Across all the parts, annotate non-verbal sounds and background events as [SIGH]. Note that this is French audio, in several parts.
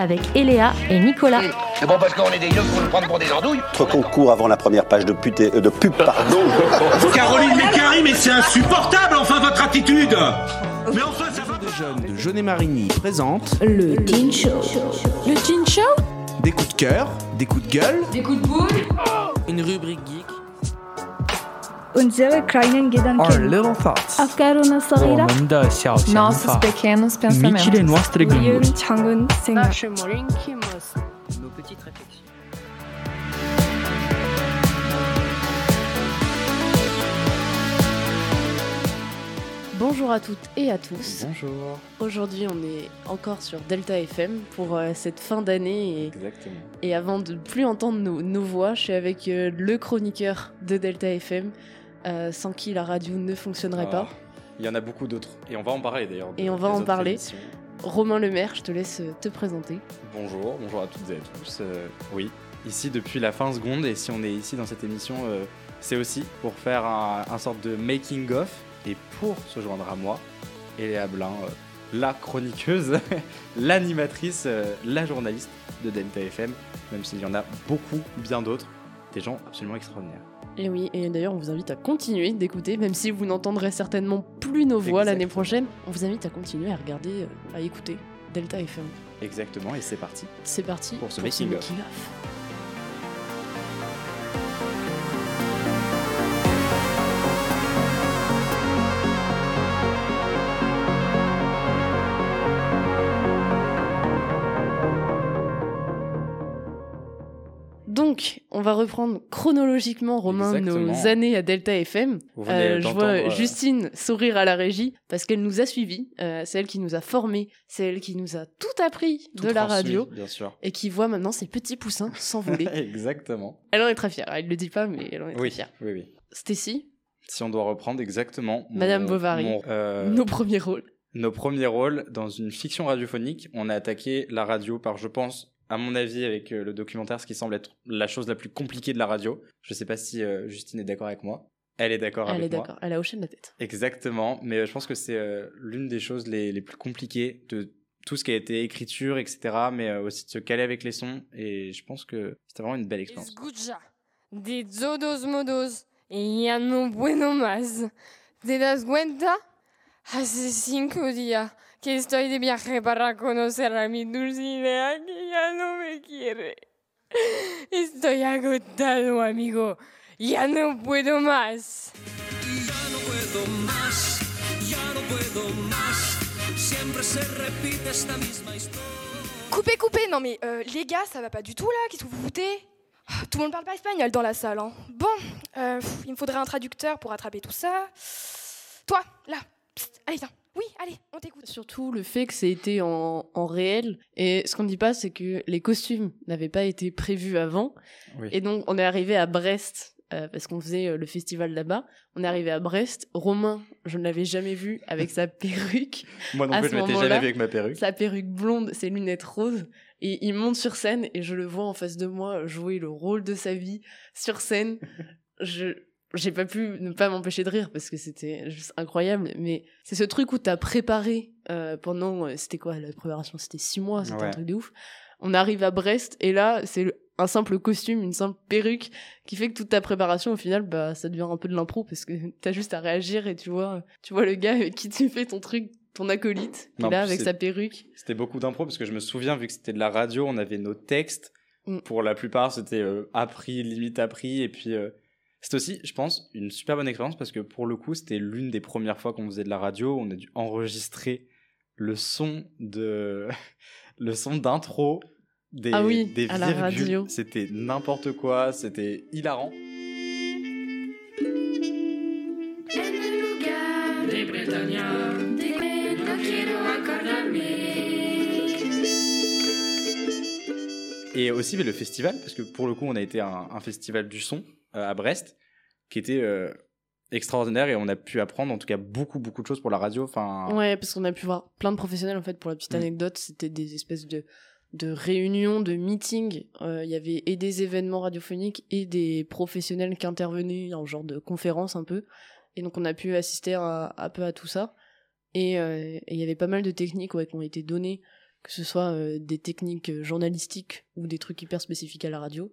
avec Eléa et Nicolas. C'est bon parce qu'on est des yeux pour nous prendre pour des andouilles. Concours avant la première page de, pute, euh, de pub, pardon. [LAUGHS] Caroline Mécari, mais c'est insupportable, enfin, votre attitude. Mais enfin, ça va. De jeunes de Jeunet Marigny présente Le Teen Show. Le Teen Show? Des coups de cœur, des coups de gueule, Des coups de boule? Une rubrique geek, unsere kleinen Gedanken. Our little thoughts. Nossos pequenos pensamentos. Micile noastre gânduri. Nos petites réflexions. Bonjour à toutes et à tous. Bonjour. Aujourd'hui, on est encore sur Delta FM pour euh, cette fin d'année. Et, Exactement. Et avant de plus entendre nos, nos voix, je suis avec euh, le chroniqueur de Delta FM, euh, sans qui la radio ne fonctionnerait pas. Il y en a beaucoup d'autres. Et on va en parler d'ailleurs. Et on va en parler. émissions. Romain Lemaire, je te laisse euh, te présenter. Bonjour, bonjour à toutes et à tous. Euh, oui, ici depuis la fin seconde. Et si on est ici dans cette émission, euh, c'est aussi pour faire un, un sorte de making-of. Et pour se joindre à moi, Eléa Blin, euh, la chroniqueuse, [LAUGHS] l'animatrice, euh, la journaliste de Delta FM, même s'il y en a beaucoup, bien d'autres, des gens absolument extraordinaires. Et oui, et d'ailleurs, on vous invite à continuer d'écouter, même si vous n'entendrez certainement plus nos voix l'année prochaine. On vous invite à continuer à regarder, euh, à écouter Delta FM. Exactement, et c'est parti. C'est parti Pour ce making-of. making-of. Donc, on va reprendre chronologiquement, Romain, Exactement. nos années à Delta FM. Euh, je vois euh, Justine sourire à la régie parce qu'elle nous a suivis. Euh, c'est elle qui nous a formés. C'est elle qui nous a tout appris tout de la radio Bien sûr. et qui voit maintenant ses petits poussins s'envoler. [LAUGHS] Exactement. elle en est très fière. Elle le dit pas, mais elle en est très fière. oui, oui. Stacy, Si on doit reprendre exactement. Madame mon- Bovary. mon, euh, nos premiers rôles. nos premiers rôles dans une fiction radiophonique, on a attaqué la radio par, je pense, à mon avis, avec euh, le documentaire, ce qui semble être la chose la plus compliquée de la radio. Je sais pas si euh, Justine est d'accord avec moi. Elle est d'accord Elle avec est moi. d'accord. Elle a hoché de la tête. Exactement, mais euh, je pense que c'est euh, l'une des choses les, les plus compliquées de tout ce qui a été écriture, etc., mais euh, aussi de se caler avec les sons, et je pense que c'était vraiment une belle expérience. Escucha, de todos modos, ya no puedo más. ¿Te das cuenta? Hace cinco días que estoy de viaje para conocer a mi Dulcinea que ya no me quiere. Estoy agotado, amigo. Ya no puedo más. Coupez, coupez Non mais euh, les gars, ça va pas du tout là, qu'est-ce que vous foutez? Ah, Tout le monde parle pas espagnol dans la salle. Hein. Bon, euh, pff, il me faudrait un traducteur pour attraper tout ça. Toi, là, psst, allez, viens. Oui, allez, on t'écoute. Surtout le fait que c'était en, en réel. Et ce qu'on ne dit pas, c'est que les costumes n'avaient pas été prévus avant. Oui. Et donc, on est arrivé à Brest, euh, parce qu'on faisait euh, le festival là-bas. On est arrivé à Brest. Romain, je ne l'avais jamais vu avec sa [LAUGHS] perruque. Moi non à plus, ce je m'étais moment-là, jamais vu avec ma perruque. Sa perruque blonde, ses lunettes roses. Et il monte sur scène et je le vois en face de moi jouer le rôle de sa vie sur scène. [LAUGHS] Je j'ai pas pu ne pas m'empêcher de rire parce que c'était juste incroyable. Mais c'est ce truc où t'as préparé euh, pendant euh, c'était quoi la préparation? C'était six mois, c'était un truc de ouf. On arrive à Brest et là c'est un simple costume, une simple perruque qui fait que toute ta préparation au final bah ça devient un peu de l'impro parce que [LAUGHS] t'as juste à réagir et tu vois tu vois le gars avec qui tu fais ton truc ton acolyte qui Non, est là avec sa perruque C'était beaucoup d'impro parce que je me souviens, vu que c'était de la radio, on avait nos textes. Mm. Pour la plupart, c'était euh, appris, limite appris. Et puis, euh, c'était aussi, je pense, une super bonne expérience parce que pour le coup, c'était l'une des premières fois qu'on faisait de la radio. On a dû enregistrer le son de [LAUGHS] le son d'intro des, Ah oui, des à la virgules. radio. C'était n'importe quoi, c'était hilarant. Et aussi mais le festival, parce que pour le coup, on a été à un, un festival du son à Brest, qui était euh, extraordinaire et on a pu apprendre en tout cas beaucoup, beaucoup de choses pour la radio. Enfin, Ouais, parce qu'on a pu voir plein de professionnels en fait. Pour la petite Mm. anecdote, c'était des espèces de de réunions, de meetings. Euh, Il y avait et des événements radiophoniques et des professionnels qui intervenaient en genre de conférence un peu. Et donc on a pu assister à, un peu à tout ça. Et euh, il y avait pas mal de techniques ouais, qui ont été données que ce soit euh, des techniques euh, journalistiques ou des trucs hyper spécifiques à la radio.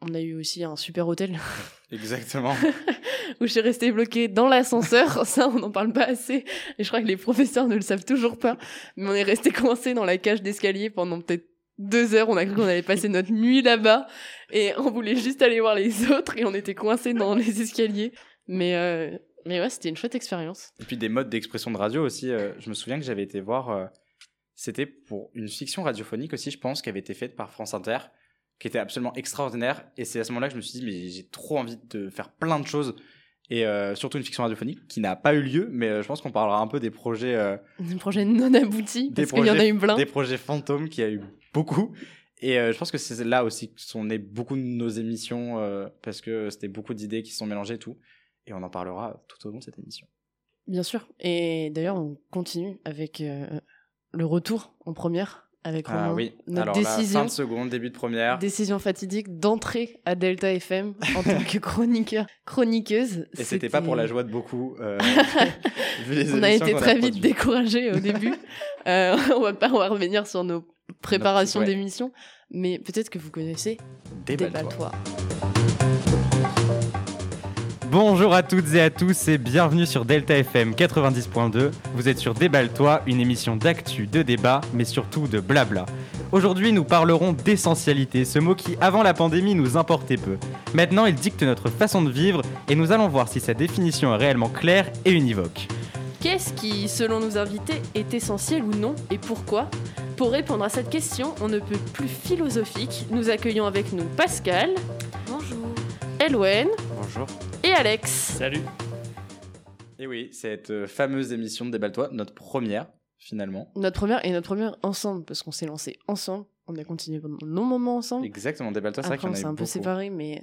On a eu aussi un super hôtel [LAUGHS] Exactement. [LAUGHS] où je suis restée bloquée dans l'ascenseur. [LAUGHS] Ça, on n'en parle pas assez. Et je crois que les professeurs ne le savent toujours pas. Mais on est resté coincé dans la cage d'escalier pendant peut-être deux heures. On a cru qu'on allait passer notre nuit là-bas. Et on voulait juste aller voir les autres. Et on était coincé dans les escaliers. Mais, euh, mais ouais, c'était une chouette expérience. Et puis des modes d'expression de radio aussi. euh, je me souviens que j'avais été voir. euh, C'était pour une fiction radiophonique aussi, je pense, qui avait été faite par France Inter, qui était absolument extraordinaire. Et c'est à ce moment-là que je me suis dit, mais j'ai trop envie de faire plein de choses. Et euh, surtout une fiction radiophonique qui n'a pas eu lieu, mais euh, je pense qu'on parlera un peu des projets. euh, Des projets non aboutis. Parce qu'il y en a eu plein. Des projets fantômes qui a eu beaucoup. Et je pense que c'est là aussi que sont nées beaucoup de nos émissions, parce que c'était beaucoup d'idées qui sont mélangées et tout. Et on en parlera tout au long de cette émission. Bien sûr. Et d'ailleurs, on continue avec le retour en première. Avec Ah oui, notre alors décision. fin de seconde, début de première. décision fatidique d'entrer à Delta FM en tant que chroniqueur, chroniqueuse. Et c'était pas pour la joie de beaucoup. euh, [LAUGHS] vu les On a été très vite découragés au début. [LAUGHS] Euh, on va pas on va revenir sur nos préparations ouais. d'émissions, mais peut-être que vous connaissez Déballe-toi. Déballe-toi. Bonjour à toutes et à tous et bienvenue sur Delta FM 90.2. Vous êtes sur Déballe-toi, une émission d'actu, de débat, mais surtout de blabla. Aujourd'hui, nous parlerons d'essentialité, ce mot qui, avant la pandémie, nous importait peu. Maintenant, il dicte notre façon de vivre et nous allons voir si sa définition est réellement claire et univoque. Qu'est-ce qui, selon nos invités, est essentiel ou non et pourquoi? Pour répondre à cette question, on ne peut plus philosophique. Nous accueillons avec nous Pascal, Bonjour. Elwen Bonjour. Et Alex. Salut Et oui, cette euh, fameuse émission de Déballe-toi, notre première, finalement. Notre première et notre première ensemble, parce qu'on s'est lancé ensemble. On a continué pendant nos moments ensemble. Exactement, Déballe-toi, c'est vrai s'est un peu séparés, mais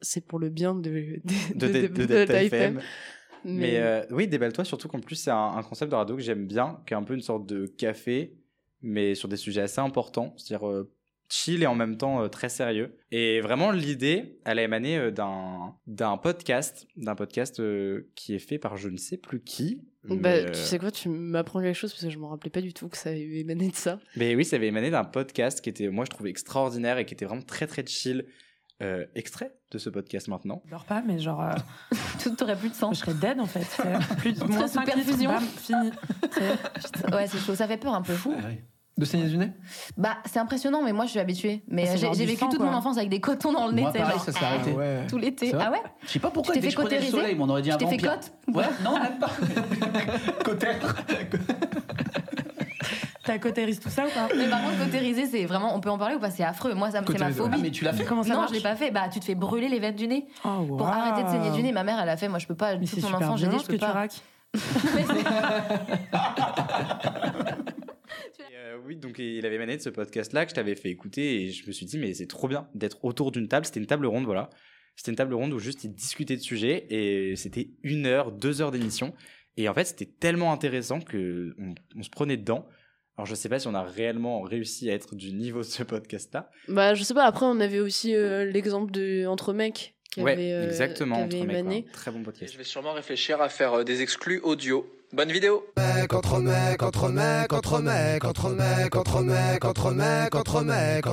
c'est pour le bien de, de, de, de- de, de- de de Delta Delta FM. FM. Mais, euh, oui, Déballe-toi, surtout qu'en plus, c'est un, un concept de radio que j'aime bien, qui est un peu une sorte de café, mais sur des sujets assez importants, c'est-à-dire euh, chill et en même temps euh, très sérieux. Et vraiment, l'idée, elle a émané euh, d'un d'un podcast, d'un podcast euh, qui est fait par je ne sais plus qui. Bah, mais, euh, Tu sais quoi, tu m'apprends quelque chose parce que je me rappelais pas du tout que ça avait émané de ça. Mais oui, ça avait émané d'un podcast qui était, moi, je trouvais extraordinaire et qui était vraiment très très chill. Euh, extrait de ce podcast maintenant. Je dors pas, mais genre. euh, [LAUGHS] Tout aurait plus de je sens. serais dead en fait. [LAUGHS] Plus de moins Très 5 supervision. bam, fini. C'est- Ouais, c'est chaud, ça fait peur un peu. De saigner du nez? Bah, c'est impressionnant, mais moi je suis habituée. Mais Ah, c'est j'ai vécu sang, toute quoi. mon enfance avec des cotons dans le nez, Moi, tu pareil, ça s'est arrêté. ah, tout l'été. Ah ouais? Je sais pas pourquoi Tu t'es dès fait que je le soleil, on aurait dit Tu un t'es fait vampire. cote Ouais, non, même pas. [LAUGHS] Cotère. [LAUGHS] T'as cautérise tout ça ou pas? Mais par [LAUGHS] contre, cautériser, c'est vraiment. On peut en parler ou pas? C'est affreux. Moi, ça me- c'est ma phobie. Ah, mais tu l'as fait Comment ça non, marche? je l'ai pas fait. Bah, tu te fais brûler les veines du nez Oh, pour arrêter de saigner du nez. Ma mère, elle a fait. Moi, je peux pas. Mais Toute c'est mon super enfance, j'ai dit, je que peux tu pas. raques. Euh, oui, donc il avait émané de ce podcast-là que je t'avais fait écouter et je me suis dit, mais c'est trop bien d'être autour d'une table. C'était une table ronde, voilà. C'était une table ronde où juste ils discutaient de sujets et c'était une heure, deux heures d'émission. Et en fait, c'était tellement intéressant que on, on se prenait dedans. Alors, je sais pas si on a réellement réussi à être du niveau de ce podcast-là. Bah, je sais pas, après, on avait aussi euh, l'exemple de Entre mecs qui ouais, avait, euh, exactement. qui avait entre mecs, ouais. Très bon podcast. Je vais sûrement réfléchir à faire euh, des exclus audio. Bonne vidéo Mec, entre mecs, entre mecs, entre mecs, entre mecs, entre mecs.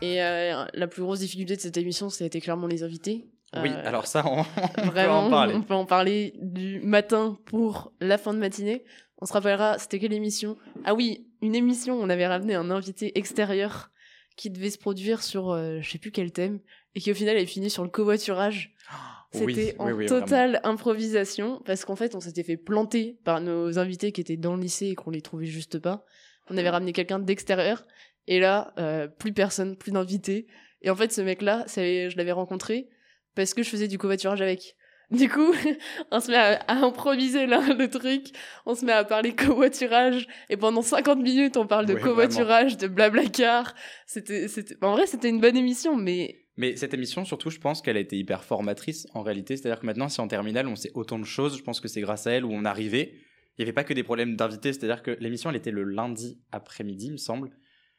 Et euh, la plus grosse difficulté de cette émission, c'était clairement les invités. Oui, Euh, alors ça, on, on peut Vraiment, en parler. on peut en parler du matin pour la fin de matinée. On se rappellera, c'était quelle émission Ah oui, une émission, on avait ramené un invité extérieur qui devait se produire sur euh, je sais plus quel thème et qui au final est fini sur le covoiturage. [GASPS] Oui, C'était en oui, oui, totale improvisation parce qu'en fait on s'était fait planter par nos invités qui étaient dans le lycée et qu'on les trouvait juste pas. On avait ramené quelqu'un d'extérieur et là euh, plus personne, plus d'invités. Et en fait ce mec là, je l'avais rencontré parce que je faisais du covoiturage avec. [LAUGHS] Du coup, [LAUGHS] on se met à, à improviser là, le truc, on se met à parler covoiturage, et pendant 50 minutes, on parle de covoiturage, de blablacar. C'était, c'était, en vrai, c'était une bonne émission, mais Mais cette émission, surtout, je pense qu'elle a été hyper formatrice en réalité. C'est-à-dire que maintenant, si en terminale, on sait autant de choses, je pense que c'est grâce à elle où on arrivait. Il n'y avait pas que des problèmes d'invités, c'est-à-dire que l'émission, elle était le lundi après-midi, il me semble.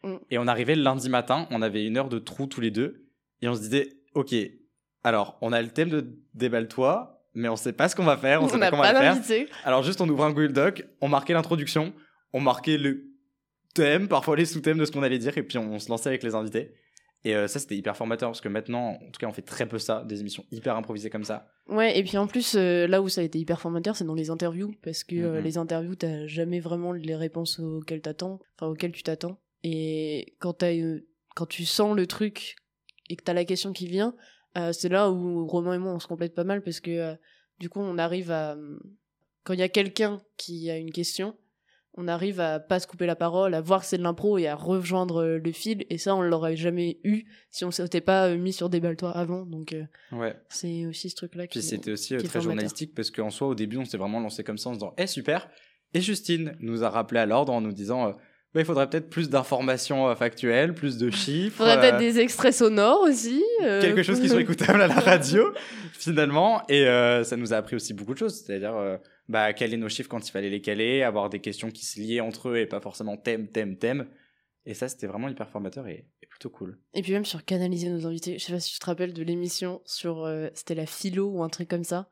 Mm. Et on arrivait le lundi matin, on avait une heure de trou tous les deux. Et on se disait, ok, alors, on a le thème de Déballe-toi, mais on sait pas ce qu'on va faire, on, On sait pas comment on va faire. Alors juste on ouvre un Google Doc, on marquait l'introduction, on marquait le thème, parfois les sous-thèmes de ce qu'on allait dire, et puis on, on se lançait avec les invités. Et euh, ça c'était hyper formateur parce que maintenant, en tout cas, on fait très peu ça, des émissions hyper improvisées comme ça. Ouais, et puis en plus, euh, là où ça a été hyper formateur, c'est dans les interviews, parce que euh, les interviews, t'as jamais vraiment les réponses auxquelles t'attends, enfin auxquelles tu t'attends. Et quand euh, quand tu sens le truc et que t'as la question qui vient, c'est là où Romain et moi on se complète pas mal parce que du coup on arrive à, quand il y a quelqu'un qui a une question, on arrive à pas se couper la parole, à voir que c'est de l'impro et à rejoindre euh, le fil. Et ça, on l'aurait jamais eu si on s'était pas euh, mis sur des baltoirs avant. Donc euh, Ouais. c'est aussi ce truc-là qui Puis c'était aussi très formateur. journalistique parce qu'en soi, au début, on s'est vraiment lancé comme ça en se disant, eh super. Et Justine nous a rappelé à l'ordre en nous disant, bah, il faudrait peut-être plus d'informations factuelles, plus de chiffres. Faudrait peut-être des extraits sonores aussi. euh, quelque chose qui soit [LAUGHS] écoutable à la radio finalement et euh, ça nous a appris aussi beaucoup de choses c'est-à-dire bah caler nos chiffres quand il fallait les caler avoir des questions qui se liaient entre eux et pas forcément thème thème thème et ça c'était vraiment hyper formateur et, et plutôt cool Et puis même sur canaliser nos invités. Je sais pas si tu te rappelles de l'émission sur euh, c'était la philo ou un truc comme ça.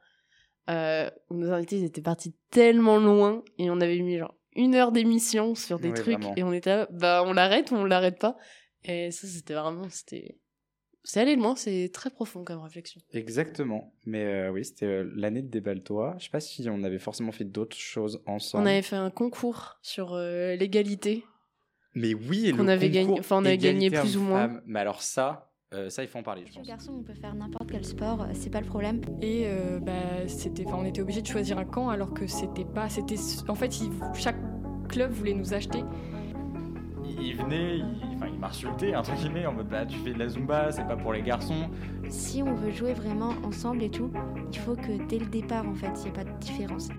Euh, où nos invités ils étaient partis tellement loin et on avait mis genre une heure d'émission sur des trucs vraiment. et on était là, bah on l'arrête ou on l'arrête pas. Et ça c'était vraiment c'était c'est aller loin, c'est très profond comme réflexion. exactement mais euh, oui c'était euh, l'année de Déballe-toi je sais pas si on avait forcément fait d'autres choses ensemble On avait fait un concours sur euh, l'égalité. mais oui et qu'on le avait gagné- concours enfin, on avait gagné plus ou moins. mais alors ça euh, ça il faut en parler je pense Garçon, on peut faire n'importe quel sport, c'est pas le problème. Et euh, bah, c'était, enfin, on était obligé de choisir un camp alors que c'était pas, c'était, en fait, chaque club voulait nous acheter. Il venait, il, enfin, il m'insultait, entre guillemets, en mode bah tu fais de la zumba, c'est pas pour les garçons. Si on veut jouer vraiment ensemble et tout, il faut que dès le départ, en fait, il n'y ait pas de différence.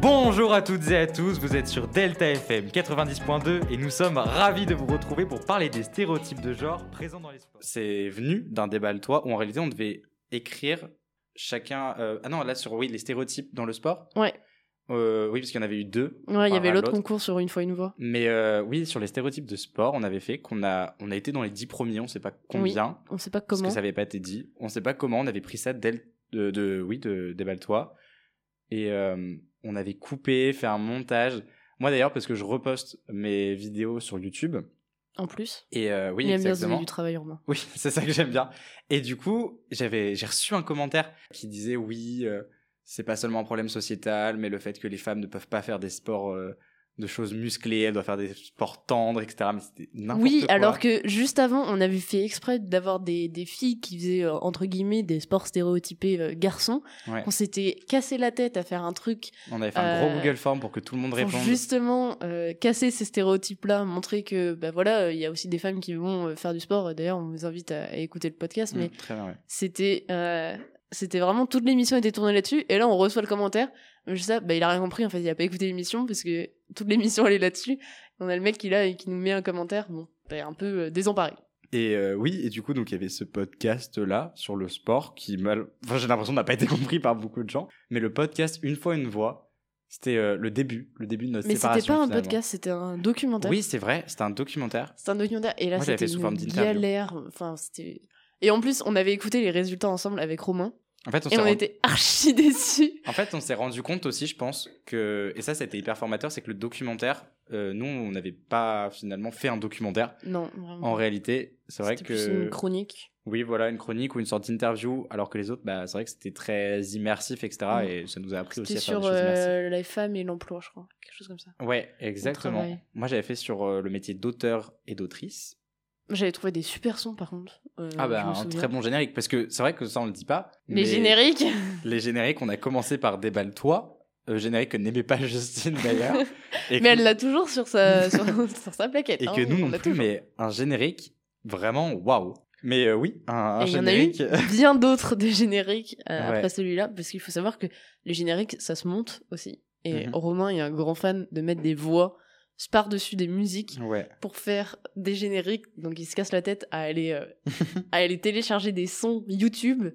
Bonjour à toutes et à tous, vous êtes sur Delta FM 90.2 et nous sommes ravis de vous retrouver pour parler des stéréotypes de genre présents dans les sports. c'est venu d'un débat le toit où en réalité on devait écrire chacun euh, ah non là sur oui les stéréotypes dans le sport Ouais. Euh, oui parce qu'il y en avait eu deux Ouais, il y avait l'autre concours sur une fois une voix. mais euh, oui sur les stéréotypes de sport on avait fait qu'on a on a été dans les dix premiers on sait pas combien Oui, on sait pas parce comment. que ça avait pas été dit on sait pas comment on avait pris ça de, de oui de débat le toit et euh, on avait coupé fait un montage moi d'ailleurs parce que je reposte mes vidéos sur YouTube En plus. et oui il aime bien se exactement donner du travail Romain. oui, [LAUGHS] c'est ça que j'aime bien. Et du coup, j'avais, j'ai reçu un commentaire qui disait oui, c'est pas seulement un problème sociétal, mais le fait que les femmes ne peuvent pas faire des sports euh, de choses musclées, elles doivent faire des sports tendres, etc. Mais c'était n'importe Oui, quoi. alors que juste avant, on avait fait exprès d'avoir des, des filles qui faisaient, euh, entre guillemets, des sports stéréotypés euh, garçons. Ouais. On s'était cassé la tête à faire un truc. On avait fait un gros Google Form pour que tout le monde pour réponde. justement casser ces stéréotypes-là, montrer que, bah voilà, il y a aussi des femmes qui vont faire du sport. D'ailleurs, on vous invite à, à écouter le podcast, Mm, mais très bien, ouais. c'était c'était vraiment toute l'émission était tournée là-dessus et là on reçoit le commentaire je sais bah il a rien compris en fait il a pas écouté l'émission parce que toute l'émission elle est là-dessus on a le mec qui là et qui nous met un commentaire bon t'es un peu euh, désemparé Et euh, oui, et du coup, donc il y avait ce podcast là sur le sport qui mal, enfin j'ai l'impression n'a pas été [LAUGHS] compris par beaucoup de gens. Mais le podcast une fois une voix, c'était euh, le début, le début de notre mais c'était séparation. pas un finalement. podcast c'était un documentaire Oui, c'est vrai, c'était un documentaire. c'était un documentaire et là c'était une galère enfin c'était et en plus on avait écouté les résultats ensemble avec Romain En fait, on et on rendu- était archi déçus En fait, on s'est rendu compte aussi, je pense, que, et ça, c'était hyper formateur, c'est que le documentaire, euh, nous, on n'avait pas finalement fait un documentaire. non vraiment. En réalité, c'est vrai que. plus une chronique Oui, voilà, une chronique ou une sorte d'interview, alors que les autres, bah, c'est vrai que c'était très immersif, etc. Mm. Et ça nous a appris aussi à faire sur des choses immersives. euh, la femme et l'emploi je crois quelque chose comme ça Ouais, exactement. Moi, j'avais fait sur euh, le métier d'auteur et d'autrice. J'avais trouvé des super sons par contre. Euh, ah, bah, un très bon générique, parce que c'est vrai que ça, on le dit pas. Les mais génériques [LAUGHS] Les génériques, on a commencé par Déballe-toi, euh, générique que n'aimait pas [LAUGHS] Justine d'ailleurs. Mais que- elle l'a toujours sur sa, [LAUGHS] sur, sur sa plaquette. Et hein, que nous on non plus, toujours. mais un générique vraiment waouh. Mais euh, oui, un, un Et il y en a eu générique. bien d'autres des génériques euh, Ouais. après celui-là, parce qu'il faut savoir que les génériques, ça se monte aussi. Et Mhm. Romain est un grand fan de mettre des voix par-dessus des musiques Ouais. pour faire des génériques. Donc il se casse la tête à aller, euh, [LAUGHS] à aller télécharger des sons YouTube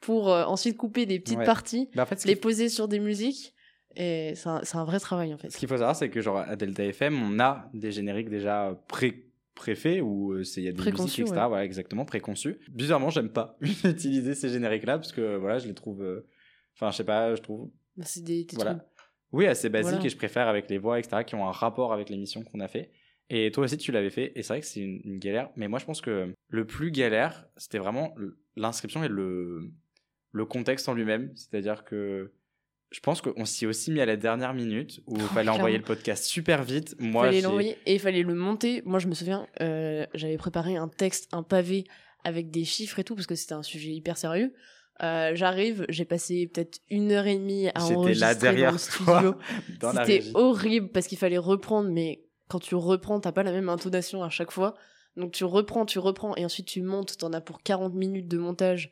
pour euh, ensuite couper des petites Ouais. parties, Bah, en fait, ce les poser sur des musiques. Et c'est un, un vrai travail en fait. Ce qu'il faut savoir, c'est que genre à Delta FM, on a des génériques déjà pré préfait où euh, c'est il y a des musiques etc ouais. voilà exactement préconçu bizarrement j'aime pas [LAUGHS] utiliser ces génériques là parce que voilà je les trouve euh, enfin je sais pas je trouve C'est des, des voilà trucs- oui assez basique Voilà. et je préfère avec les voix etc qui ont un rapport avec l'émission qu'on a fait et toi aussi tu l'avais fait et c'est vrai que c'est une, une galère mais moi je pense que le plus galère c'était vraiment l'inscription et le le contexte en lui-même c'est à dire que je pense qu'on s'y est aussi mis à la dernière minute où il fallait envoyer le podcast super vite moi fallait l'envoyer et il fallait le monter. Moi, je me souviens, euh, j'avais préparé un texte, un pavé avec des chiffres et tout, parce que c'était un sujet hyper sérieux. Euh, J'arrive, j'ai passé peut-être une heure et demie à là enregistrer dans le studio. [LAUGHS] C'était horrible parce qu'il fallait reprendre, mais quand tu reprends, t'as pas la même intonation à chaque fois. Donc tu reprends, tu reprends, et ensuite tu montes, t'en as pour 40 minutes de montage.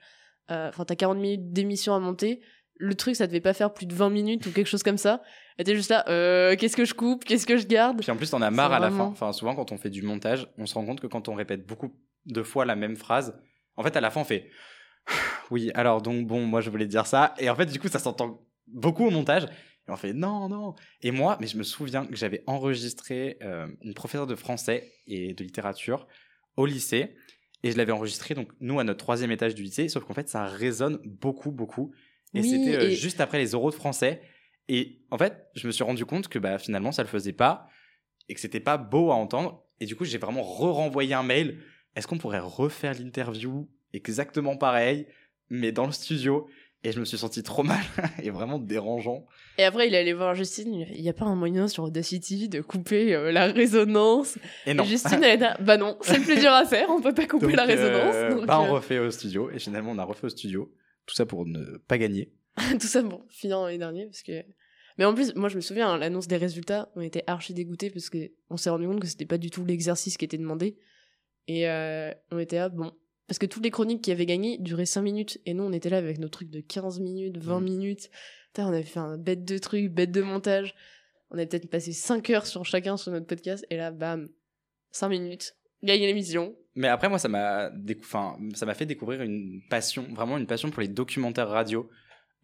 Euh, Enfin, t'as 40 minutes d'émission à monter. Le truc, ça devait pas faire plus de 20 minutes ou quelque chose comme ça. Et t'es juste là, euh, qu'est-ce que je coupe, qu'est-ce que je garde? Puis en plus, on a marre à la fin. Enfin, souvent, quand on fait du montage, on se rend compte que quand on répète beaucoup de fois la même phrase, en fait, à la fin, on fait Oui, alors, donc, bon, moi, je voulais dire ça. Et en fait, du coup, ça s'entend beaucoup au montage. Et on fait Non, non. Et moi, mais je me souviens que j'avais enregistré euh, une professeure de français et de littérature au lycée. Et je l'avais enregistré, donc, nous, à notre troisième étage du lycée. Sauf qu'en fait, ça résonne beaucoup, beaucoup. Et Oui, c'était euh, et- juste après les oraux de français. Et en fait, je me suis rendu compte que bah, finalement, ça le faisait pas et que c'était pas beau à entendre. Et du coup, j'ai vraiment re-renvoyé un mail. Est-ce qu'on pourrait refaire l'interview? Exactement pareil, mais dans le studio Et je me suis senti trop mal [LAUGHS] et vraiment dérangeant. Et après, il est allé voir Justine. Il a n'y a pas un moyen sur Audacity de couper euh, la résonance. Et non. Justine, elle était là, bah non, c'est le plus dur à faire. On peut pas couper Donc, la résonance. euh, donc, bah, on euh, refait au studio. Et finalement, on a refait au studio. Tout ça pour ne pas gagner. [LAUGHS] tout ça bon finir l'année dernière parce que mais en plus moi je me souviens hein, l'annonce des résultats on était archi dégoûtés parce que on s'est rendu compte que c'était pas du tout l'exercice qui était demandé et euh, on était là bon parce que toutes les chroniques qui avaient gagné duraient 5 minutes. Et nous on était là avec nos trucs de 15 minutes 20 Mm. minutes. Putain, on avait fait un bête de trucs bête de montage. On avait peut-être passé 5 heures sur chacun sur notre podcast. Et là bam 5 minutes. Gagné l'émission. Mais après, moi, ça m'a décou- enfin, ça m'a fait découvrir une passion, vraiment une passion pour les documentaires radio.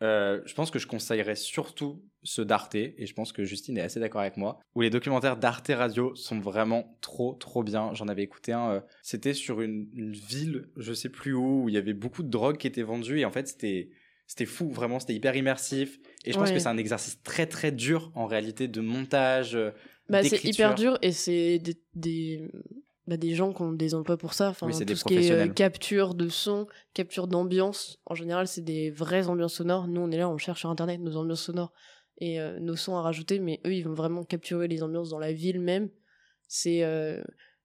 Euh, je pense que je conseillerais surtout ceux d'Arte, et je pense que Justine est assez d'accord avec moi, où les documentaires d'Arte Radio sont vraiment trop, trop bien. J'en avais écouté un, euh, c'était sur une, une ville, je sais plus où, où il y avait beaucoup de drogue qui étaient vendues, et en fait, c'était, c'était fou, vraiment, c'était hyper immersif. Et je pense Ouais. que c'est un exercice très, très dur, en réalité, de montage, euh, Bah, c'est hyper dur et c'est des, des, bah, des gens qui ont des emplois pour ça. Enfin, Oui, tout ce qui est euh, capture de son, capture d'ambiance. En général, c'est des vraies ambiances sonores. Nous, on est là, on cherche sur Internet nos ambiances sonores et euh, nos sons à rajouter, mais eux, ils vont vraiment capturer les ambiances dans la ville même. C'est euh,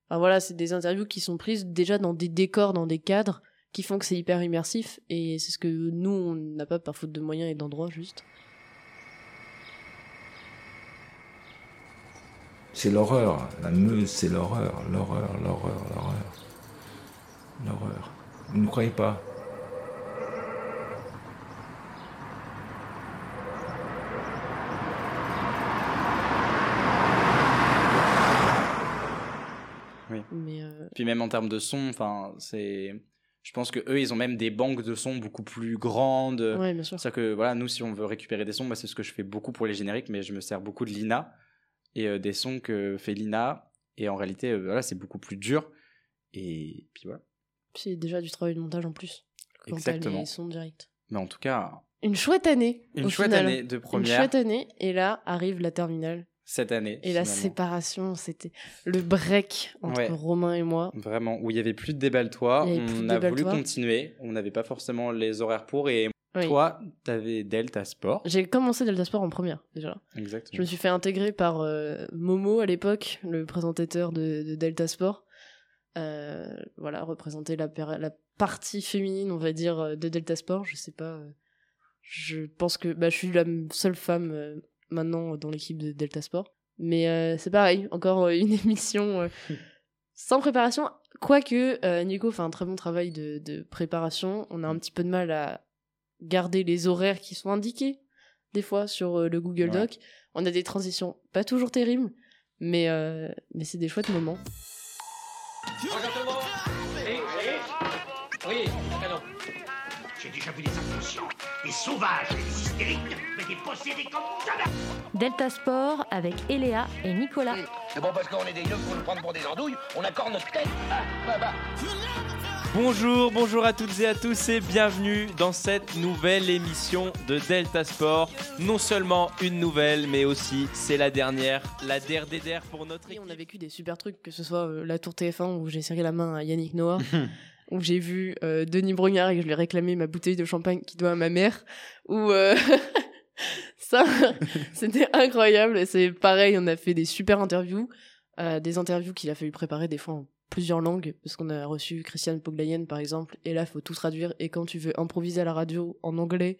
enfin, voilà, c'est des interviews qui sont prises déjà dans des décors, dans des cadres, qui font que c'est hyper immersif. Et c'est ce que nous, on n'a pas par faute de moyens et d'endroits, juste. C'est l'horreur. La Meuse, c'est l'horreur, l'horreur, l'horreur, l'horreur. L'horreur. Vous ne croyez pas Oui. Mais euh, Puis même en termes de son, enfin, c'est. Je pense que eux, ils ont même des banques de sons beaucoup plus grandes. Ouais, bien sûr. C'est-à-dire que voilà, nous, si on veut récupérer des sons, bah, c'est ce que je fais beaucoup pour les génériques, mais je me sers beaucoup de Lina et euh, des sons que fait Lina. Et en réalité, euh, voilà, c'est beaucoup plus dur. Et puis voilà. c'est déjà du travail de montage en plus. Quand Exactement. les sons directs. Mais en tout cas, Une chouette année. Une chouette final. année de Une première. chouette année. Et là arrive la terminale. Cette année. Et la séparation, c'était le break entre Ouais. Romain et moi. Vraiment, où il y avait plus de déballe-toi. On a voulu continuer. On n'avait pas forcément les horaires pour. Et Oui. toi, t'avais Delta Sport. J'ai commencé Delta Sport en première, déjà. Exactement. Je me suis fait intégrer par euh, Momo à l'époque, le présentateur de, de Delta Sport. Euh, voilà, représenter la, partie féminine, on va dire, euh, de Delta Sport. Je sais pas. euh, je pense que bah, je suis la seule femme maintenant dans l'équipe de Delta Sport. Mais euh, c'est pareil, encore euh, une [LAUGHS] émission euh, sans préparation. Quoique euh, Nico fait un très bon travail de, de préparation, on a un petit peu de mal à garder les horaires qui sont indiqués des fois sur euh, le Google Ouais. Doc. On a des transitions pas toujours terribles, mais, euh, mais c'est des chouettes moments. Oui, alors. J'ai déjà vu des actes inconscients, des sauvages, des hystériques, mais des possédés comme jamais. Delta Sport avec Eléa et Nicolas. C'est bon parce qu'on est des yeux pour nous prendre pour des andouilles, on accorde notre tête. Ah, bah, bah. Bonjour, bonjour à toutes et à tous et bienvenue dans cette nouvelle émission de Delta Sport. Non seulement une nouvelle, mais aussi c'est la dernière, la DRDR pour notre Et on a vécu des super trucs, que ce soit euh, la tour TF1 où j'ai serré la main à Yannick Noah, [LAUGHS] où j'ai vu euh, Denis Brognard et que je lui ai réclamé ma bouteille de champagne qui doit à ma mère, ou euh, [LAUGHS] ça, [LAUGHS] c'était incroyable. C'est pareil, on a fait des super interviews, euh, des interviews qu'il a fallu préparer des fois en plusieurs langues, parce qu'on a reçu Christiane Poglayen par exemple, et là faut tout traduire. Et quand tu veux improviser à la radio en anglais,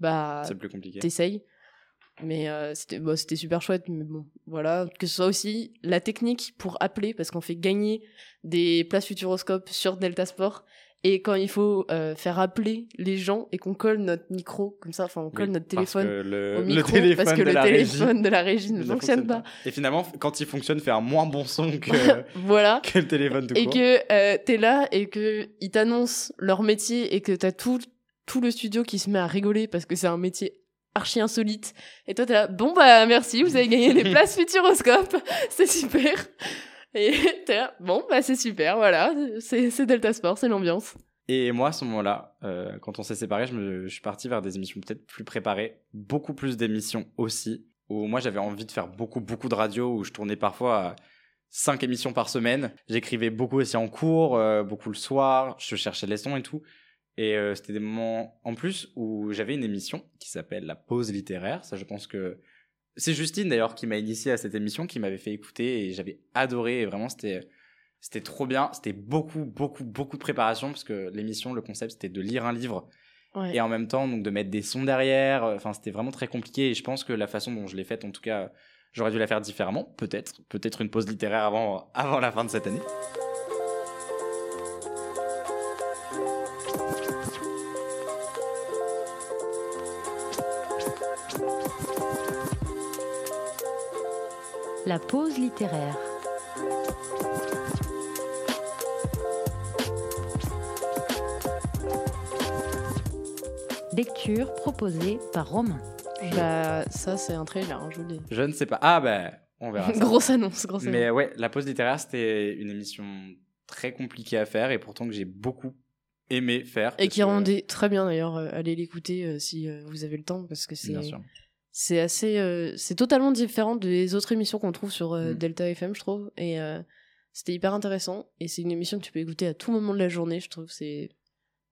bah C'est plus compliqué. T'essayes. Mais euh, c'était bon, c'était super chouette, mais bon, voilà. Que ce soit aussi la technique pour appeler, parce qu'on fait gagner des places Futuroscope sur Delta Sport. Et quand il faut euh, faire appeler les gens et qu'on colle notre micro, comme ça, enfin on colle Oui, notre téléphone le- au micro, téléphone parce que le téléphone régie de la régie ne ne fonctionne fonctionne pas. Et finalement, quand il fonctionne, fait un moins bon son que, [LAUGHS] Voilà. [LAUGHS] que le téléphone tout et court. que euh, t'es là et que ils t'annoncent leur métier et que t'as tout tout le studio qui se met à rigoler parce que c'est un métier archi insolite. Et toi t'es là bon bah merci vous avez gagné les places Futuroscope. [LAUGHS] C'est super. Et [LAUGHS] t'es là bon bah c'est super voilà. C'est Delta Sport c'est l'ambiance. Et moi, à ce moment-là, euh, quand on s'est séparés, je, me, je suis parti vers des émissions peut-être plus préparées, beaucoup plus d'émissions aussi, où moi j'avais envie de faire beaucoup, beaucoup de radio, où je tournais parfois à cinq émissions par semaine. J'écrivais beaucoup aussi en cours, euh, beaucoup le soir, je cherchais les sons et tout. Et euh, c'était des moments en plus où j'avais une émission qui s'appelle La Pause littéraire. Ça, je pense que c'est Justine d'ailleurs qui m'a initié à cette émission, qui m'avait fait écouter et j'avais adoré. Et vraiment, c'était c'était trop bien. C'était beaucoup, beaucoup, beaucoup de préparation parce que l'émission, le concept, c'était de lire un livre Ouais. et en même temps donc de mettre des sons derrière. Enfin, c'était vraiment très compliqué et je pense que la façon dont je l'ai faite, en tout cas, j'aurais dû la faire différemment. Peut-être, peut-être une pause littéraire avant, avant la fin de cette année. La pause littéraire. Lecture proposée par Romain. bah ça c'est un trailer hein, je vous le dis Je ne sais pas. Ah ben, on verra. ça. [LAUGHS] Grosse annonce, grosse Mais annonce. ouais, la pause littéraire, c'était une émission très compliquée à faire et pourtant que j'ai beaucoup aimé faire. et qui que- rendait très bien d'ailleurs euh, allez l'écouter euh, si euh, vous avez le temps parce que c'est Bien sûr. C'est assez euh, c'est totalement différent des autres émissions qu'on trouve sur euh, Mm. Delta FM je trouve. Et euh, c'était hyper intéressant. Et c'est une émission que tu peux écouter à tout moment de la journée je trouve. C'est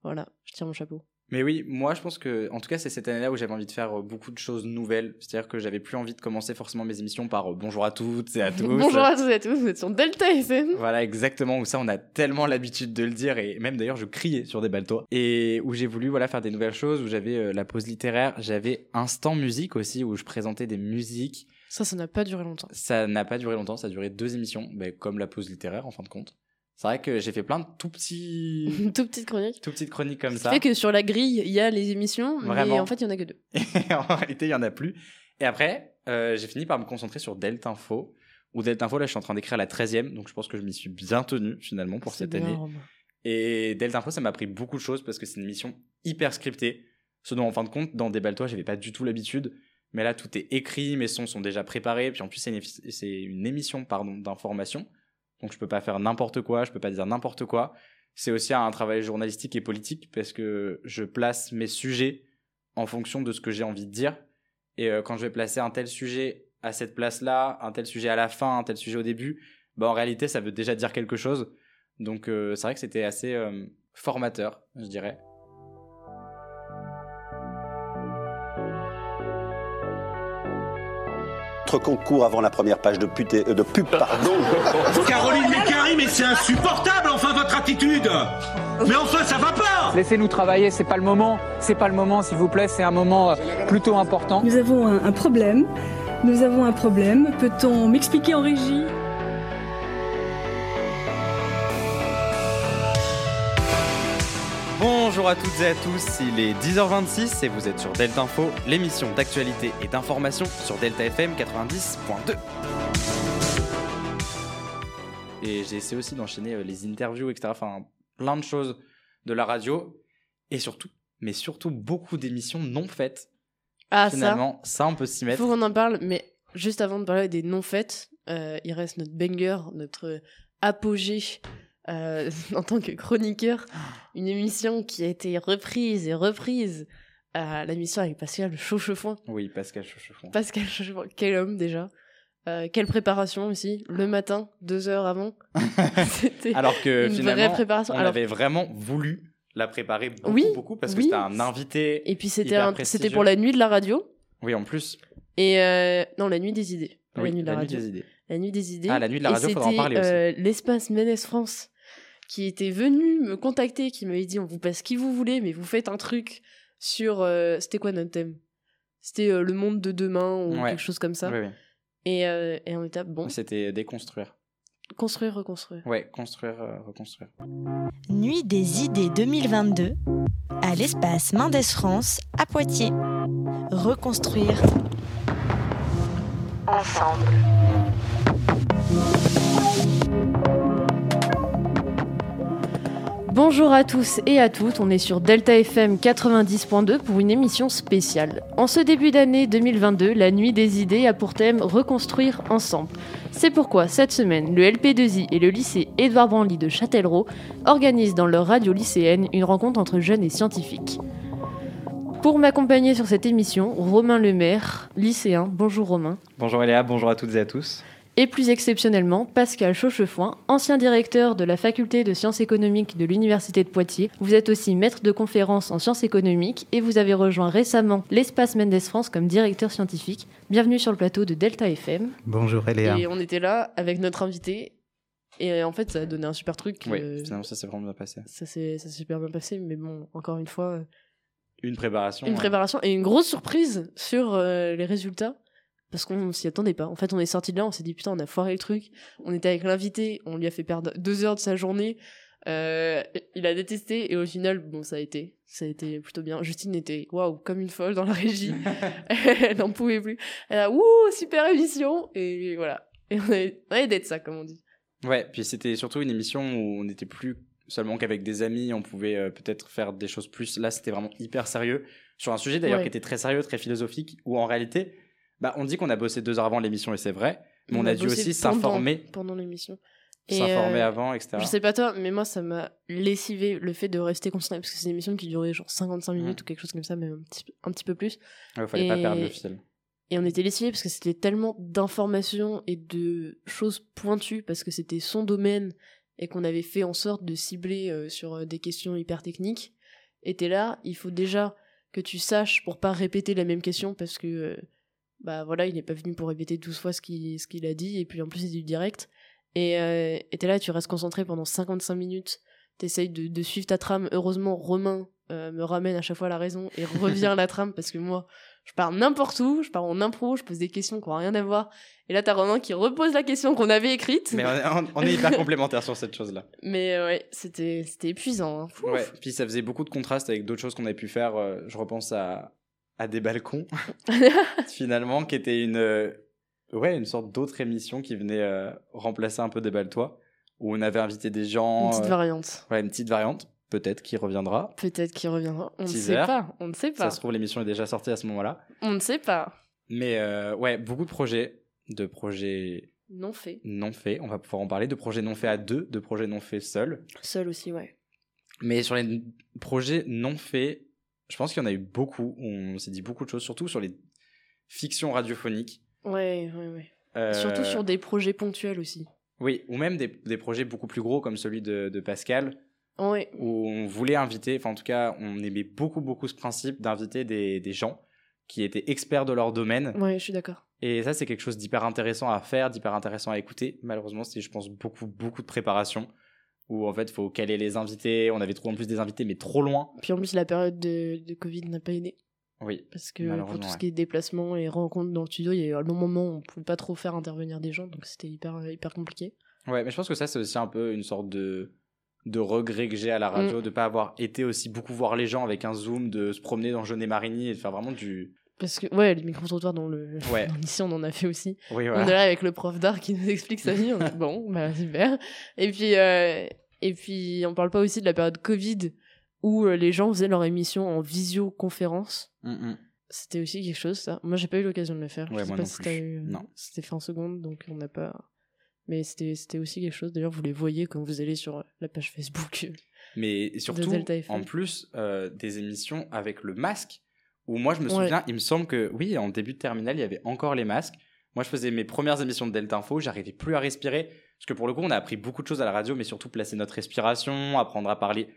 voilà je tire mon chapeau Mais oui, moi je pense que, en tout cas, c'est cette année-là où j'avais envie de faire euh, beaucoup de choses nouvelles. C'est-à-dire que j'avais plus envie de commencer forcément mes émissions par euh, bonjour à toutes et à [LAUGHS] tous. bonjour à tous et à tous vous êtes sur Delta FM Voilà, exactement, où ça on a tellement l'habitude de le dire, et même d'ailleurs je criais sur des baltois. Et où j'ai voulu voilà, faire des nouvelles choses, où j'avais euh, la pause littéraire, j'avais Instant Musique aussi, où je présentais des musiques. ça ça n'a pas duré longtemps Ça n'a pas duré longtemps, ça a duré deux émissions, ben, comme la pause littéraire en fin de compte. C'est vrai que j'ai fait plein de tout petits. [LAUGHS] tout petites chroniques tout petites chroniques comme qui ça. fait que sur la grille il y a les émissions mais Vraiment. en fait il y en a que deux [LAUGHS] en réalité, il y en a plus. Et après, euh, j'ai fini par me concentrer sur Delta Info. Ou Delta Info, là, je suis en train d'écrire la 13e, donc je pense que je m'y suis bien tenu finalement pour cette année. Et Delta Info, ça m'a appris beaucoup de choses parce que c'est une émission hyper scriptée. Ce dont, en fin de compte, dans des baltois, j'avais pas du tout l'habitude. Mais là, tout est écrit, mes sons sont déjà préparés. Puis en plus, c'est une, une émission pardon, d'information. Donc je peux pas faire n'importe quoi, je peux pas dire n'importe quoi. C'est aussi un travail journalistique et politique parce que je place mes sujets en fonction de ce que j'ai envie de dire. Et euh, quand je vais placer un tel sujet à cette place-là, un tel sujet à la fin, un tel sujet au début, bah en réalité, ça veut déjà dire quelque chose. Donc euh, c'est vrai que c'était assez euh, formateur, je dirais. Concours avant la première page de, pute- euh, de pub, pardon. Caroline Mécari, mais c'est insupportable, enfin, votre attitude Mais enfin, ça va pas Laissez-nous travailler, c'est pas le moment. C'est pas le moment, s'il vous plaît. C'est un moment euh, plutôt important. Nous avons un, un problème. Nous avons un problème. Peut-on m'expliquer en régie? Bonjour à toutes et à tous, il est 10h26 et vous êtes sur Delta Info, l'émission d'actualité et d'information sur Delta FM 90.2. Et j'ai essayé aussi d'enchaîner euh, les interviews, etc. Enfin, plein de choses de la radio. Et surtout, mais surtout beaucoup d'émissions non faites. Ah, Finalement, ça, on peut s'y ça. mettre. Faut qu'on en parle, mais juste avant de parler des non faites, euh, il reste notre banger, notre apogée euh, [LAUGHS] en tant que chroniqueur. Une émission qui a été reprise et reprise. Euh, l'émission avec Pascal Chauchefouin. Oui, Pascal Chauchefouin. Pascal Chauchefouin, quel homme déjà. Euh, quelle préparation aussi, le matin, deux heures avant. [LAUGHS] C'était Alors que une finalement, vraie préparation. on Alors, avait vraiment voulu la préparer beaucoup, Oui, beaucoup parce que c'était un invité. Et puis c'était un- pour la nuit de la radio. Oui, en plus. Et euh, non, la nuit des idées. Oui, la nuit de la, la nuit radio. des idées. La nuit des idées. Ah, la nuit de la radio, faudra en parler aussi. L'espace Ménès France qui était venu me contacter, qui m'avait dit on vous passe qui vous voulez, mais vous faites un truc sur. euh, c'était quoi notre thème? C'était euh, le monde de demain ou Ouais. quelque chose comme ça. Oui, oui. Et, euh, et on était bon. C'était déconstruire. Construire, reconstruire. Ouais, construire, euh, reconstruire. Nuit des idées 2022 à l'espace Mendes France à Poitiers. Reconstruire ensemble. Bonjour à tous et à toutes, on est sur Delta FM 90.2 pour une émission spéciale. En ce début d'année 2022, la nuit des idées a pour thème Reconstruire ensemble. C'est pourquoi cette semaine, le LP2I et le lycée Édouard Branly de Châtellerault organisent dans leur radio lycéenne une rencontre entre jeunes et scientifiques. Pour m'accompagner sur cette émission, Romain Lemaire, lycéen. Bonjour Romain. Bonjour Eléa, bonjour à toutes et à tous. Et plus exceptionnellement, Pascal Chauchefouin, ancien directeur de la faculté de sciences économiques de l'Université de Poitiers. Vous êtes aussi maître de conférences en sciences économiques et vous avez rejoint récemment l'espace Mendes France comme directeur scientifique. Bienvenue sur le plateau de Delta FM. Bonjour Eléa. Et on était là avec notre invité. Et en fait, ça a donné un super truc. Oui, euh, finalement, ça s'est vraiment bien passé. ça s'est super bien passé, mais bon, encore une fois, euh, Une préparation. une ouais. préparation et une grosse surprise sur euh, les résultats. Parce qu'on s'y attendait pas. En fait, on est sorti de là, on s'est dit putain, on a foiré le truc. On était avec l'invité, on lui a fait perdre deux heures de sa journée. Euh, il a détesté et au final, bon, ça a été, ça a été plutôt bien. Justine était waouh, comme une folle dans la régie. [LAUGHS] [LAUGHS] Elle n'en pouvait plus. Elle a wouh, super émission et voilà. Et on avait, on avait d'être ça, comme on dit. Ouais, puis c'était surtout une émission où on n'était plus seulement qu'avec des amis, on pouvait euh, peut-être faire des choses plus. Là, c'était vraiment hyper sérieux. Sur un sujet d'ailleurs Ouais. qui était très sérieux, très philosophique, où en réalité, bah, on dit qu'on a bossé deux heures avant l'émission et c'est vrai, mais on, a, dû aussi s'informer. pendant l'émission. S'informer euh, avant, etc. Je sais pas toi, mais moi ça m'a lessivé le fait de rester concentré parce que c'est une émission qui durait genre 55 minutes ou quelque chose comme ça, même un petit, un petit peu plus. Ouais, Mm. fallait pas perdre le fil. Et on était lessivé parce que c'était tellement d'informations et de choses pointues parce que c'était son domaine et qu'on avait fait en sorte de cibler euh, sur euh, des questions hyper techniques. Et t'es là, il faut déjà que tu saches pour pas répéter la même question parce que euh, bah voilà, il n'est pas venu pour répéter 12 fois ce qu'il ce qu'il a dit et puis en plus c'est du direct. Et euh, t'es là, tu restes concentré pendant 55 minutes, t'essayes de, de suivre ta trame. Heureusement, Romain euh, me ramène à chaque fois la raison et [LAUGHS] revient à la trame parce que moi, je pars n'importe où, je pars en impro, je pose des questions qui n'ont rien à voir. Et là, t'as Romain qui repose la question qu'on avait écrite. Mais on est, on- est hyper complémentaires sur cette chose-là. [LAUGHS] Mais euh, ouais, c'était c'était épuisant. hein. Ouais, puis ça faisait beaucoup de contraste avec d'autres choses qu'on avait pu faire. euh, Je repense à, à des balcons, [LAUGHS] finalement, qui était une, euh, ouais, une sorte d'autre émission qui venait euh, remplacer un peu des baltois, où on avait invité des gens. Une petite euh, variante. Ouais, une petite variante, peut-être, qui reviendra. Peut-être qu'il reviendra. On ne sait pas. On ne sait Ça pas. se trouve, l'émission est déjà sortie à ce moment-là. On ne sait pas. Mais ouais, beaucoup de projets, de projets Non fait. non faits. On va pouvoir en parler, de projets non faits à deux, de projets non faits seuls. Seul aussi, ouais. Mais sur les projets non faits, je pense qu'il y en a eu beaucoup. On s'est dit beaucoup de choses, surtout sur les fictions radiophoniques. Ouais, ouais, ouais. Euh, Surtout sur des projets ponctuels aussi. Oui, ou même des, des projets beaucoup plus gros comme celui de, de Pascal, Ouais. où on voulait inviter, enfin en tout cas, on aimait beaucoup, beaucoup ce principe d'inviter des, des gens qui étaient experts de leur domaine. Ouais, je suis d'accord. Et ça, c'est quelque chose d'hyper intéressant à faire, d'hyper intéressant à écouter. Malheureusement, c'est, je pense, beaucoup, beaucoup de préparation. Où en fait, il faut caler les invités. On avait trouvé en plus des invités, mais trop loin. Puis en plus, la période de, de Covid n'a pas aidé. Oui. Parce que pour tout ce qui est déplacement et rencontres dans le studio, il y a eu un long moment où on pouvait pas trop faire intervenir des gens, donc c'était hyper, hyper compliqué. Ouais, mais je pense que ça, c'est aussi un peu une sorte de, de regret que j'ai à la radio, Mm. de pas avoir été aussi beaucoup voir les gens avec un zoom, de se promener dans Jeunet Marigny et de faire vraiment du. Parce que, ouais, les micro-trottoirs dans le. [LAUGHS] Ouais. dans Ici, on en a fait aussi. Oui, On voilà. est là avec le prof d'art qui nous explique sa vie. On dit, bon, bah super. Et puis, euh, et puis, on parle pas aussi de la période Covid où euh, les gens faisaient leur émission en visioconférence. Mm. C'était aussi quelque chose, ça. Moi, j'ai pas eu l'occasion de le faire. Ouais, je sais moi pas non si t'as eu. euh, Non. C'était fait en seconde, donc on n'a pas. Mais c'était c'était aussi quelque chose. D'ailleurs, vous les voyez quand vous allez sur la page Facebook. Mais surtout, en plus, euh, des émissions avec le masque, où moi je me Ouais. souviens, il me semble que, oui, en début de terminale, il y avait encore les masques. Moi, je faisais mes premières émissions de Delta Info, j'arrivais plus à respirer, parce que pour le coup, on a appris beaucoup de choses à la radio, mais surtout placer notre respiration, apprendre à parler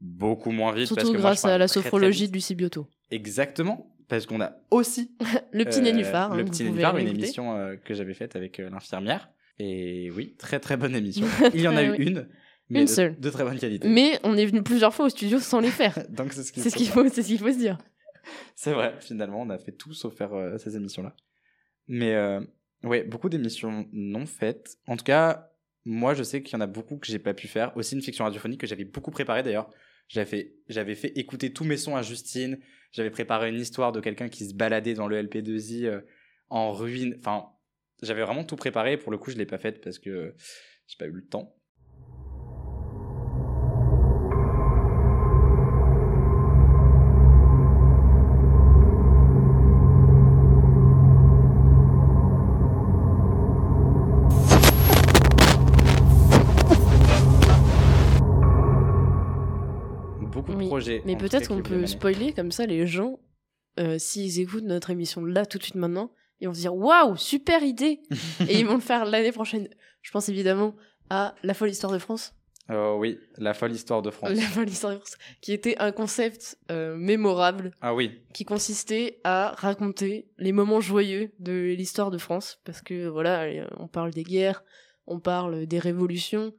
beaucoup moins vite. parce Surtout que grâce à la très, très sophrologie vite. de Lucie Biotto. Exactement, parce qu'on a aussi [LAUGHS] Le petit euh, nénuphar. hein, le que petit nénuphar, une émission euh, que j'avais faite avec euh, l'infirmière. Et oui, très très bonne émission. [LAUGHS] Il y en a eu Oui. une, mais Une de, seule. de très bonne qualité. Mais on est venu plusieurs fois au studio sans les faire. [LAUGHS] Donc c'est ce qu'il C'est ce faut. qu'il faut, c'est ce qu'il faut se dire. C'est vrai, finalement, on a fait tout sauf faire euh, ces émissions-là. Mais euh, ouais, beaucoup d'émissions non faites. En tout cas, moi, je sais qu'il y en a beaucoup que j'ai pas pu faire. Aussi une fiction radiophonique que j'avais beaucoup préparée d'ailleurs. J'avais fait, j'avais fait écouter tous mes sons à Justine. J'avais préparé une histoire de quelqu'un qui se baladait dans le LP2I euh, en ruine. Enfin, j'avais vraiment tout préparé. Pour le coup, je l'ai pas faite parce que j'ai pas eu le temps. Mais peut-être qu'on peut spoiler comme ça les gens, euh, s'ils écoutent notre émission là tout de suite maintenant, ils vont se dire waouh, super idée [LAUGHS] Et ils vont le faire l'année prochaine. Je pense évidemment à La folle histoire de France. Oh oui, la folle histoire de France. La folle histoire de France, qui était un concept euh, mémorable Ah oui, qui consistait à raconter les moments joyeux de l'histoire de France parce que voilà euh, on parle des guerres on parle des révolutions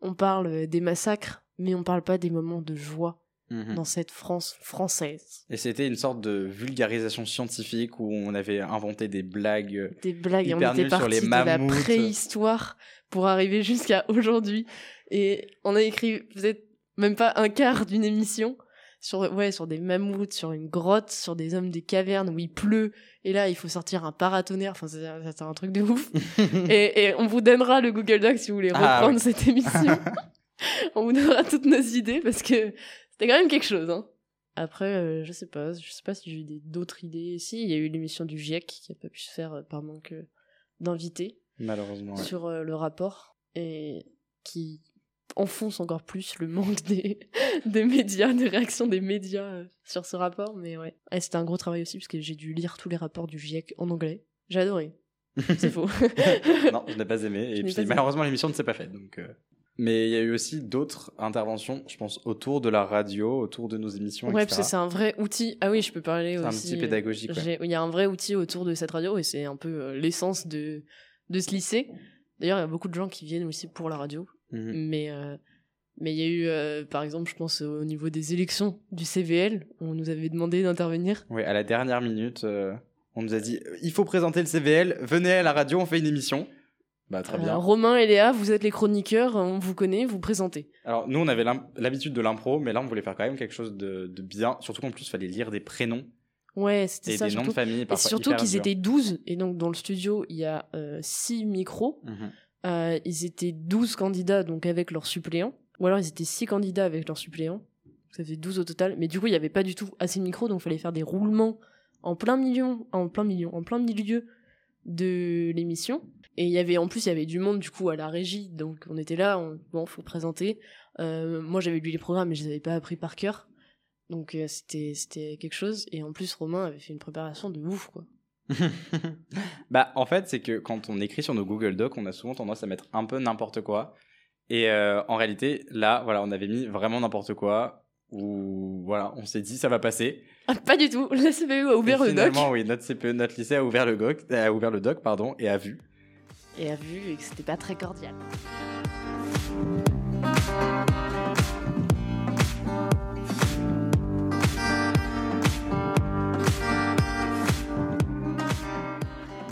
on parle des massacres mais on parle pas des moments de joie Mhm. dans cette France française Et c'était une sorte de vulgarisation scientifique où on avait inventé des blagues. euh, des blagues et on hyper était sur les de la mammouths. préhistoire pour arriver jusqu'à aujourd'hui et on a écrit peut-être même pas un quart d'une émission sur ouais sur des mammouths sur une grotte sur des hommes des cavernes où il pleut et là il faut sortir un paratonnerre enfin c'est un truc de ouf [LAUGHS] et, et on vous donnera le Google Doc si vous voulez Ah, reprendre oui. cette émission [LAUGHS] on vous donnera toutes nos idées parce que c'était quand même quelque chose hein. après euh, je sais pas je sais pas si j'ai eu d'autres idées si il y a eu l'émission du GIEC qui a pas pu se faire euh, par manque euh, d'invités Malheureusement. ouais. sur euh, le rapport et qui enfonce encore plus le manque des, [LAUGHS] des médias, des réactions des médias euh, sur ce rapport. Mais ouais, Et c'était un gros travail aussi parce que j'ai dû lire tous les rapports du GIEC en anglais. J'ai adoré. C'est [LAUGHS] faux. non, je n'ai pas aimé. Et puis malheureusement, l'émission ne s'est pas faite. Donc, euh. Mais il y a eu aussi d'autres interventions, je pense, autour de la radio, autour de nos émissions. Ouais, etc. parce que c'est un vrai outil. Ah oui, je peux parler C'est un aussi. outil euh, pédagogique, ouais. Il y a un vrai outil autour de cette radio et c'est un peu euh, l'essence de, de ce lycée. D'ailleurs, il y a beaucoup de gens qui viennent aussi pour la radio. Mhm. Mais euh, mais il y a eu, euh, par exemple, je pense au niveau des élections du CVL, on nous avait demandé d'intervenir. Oui, à la dernière minute, euh, on nous a dit il faut présenter le CVL, venez à la radio, on fait une émission. Bah, très Euh, bien. Romain et Léa, vous êtes les chroniqueurs, on vous connaît, vous présentez. Alors, nous, on avait l'habitude de l'impro, mais là, on voulait faire quand même quelque chose de, de bien. Surtout qu'en plus, il fallait lire des prénoms. Ouais, c'était Et ça. des noms de famille, Et surtout qu'ils étaient 12, et donc dans le studio, il y a 6 micros. Mhm. Euh, ils étaient 12 candidats, donc avec leurs suppléants. Ou alors ils étaient 6 candidats avec leurs suppléants. Ça fait 12 au total. Mais du coup, il n'y avait pas du tout assez de micros, donc il fallait faire des roulements en plein milieu, en plein milieu, en plein milieu de l'émission. Et il y avait, en plus, il y avait du monde, du coup, à la régie. Donc on était là, on, bon, faut présenter. Euh, moi, j'avais lu les programmes, mais je les avais pas appris par cœur. Donc euh, c'était c'était quelque chose. Et en plus, Romain avait fait une préparation de ouf, quoi. [LAUGHS] Bah, en fait, c'est que quand on écrit sur nos Google Docs, on a souvent tendance à mettre un peu n'importe quoi. Et euh, en réalité, là, voilà, on avait mis vraiment n'importe quoi. Ou voilà, on s'est dit ça va passer. Ah, pas du tout. [LAUGHS] La CPU a ouvert Et le doc. oui, notre CPE, notre lycée a ouvert le doc, a ouvert le doc, pardon, et a vu. Et a vu que c'était pas très cordial.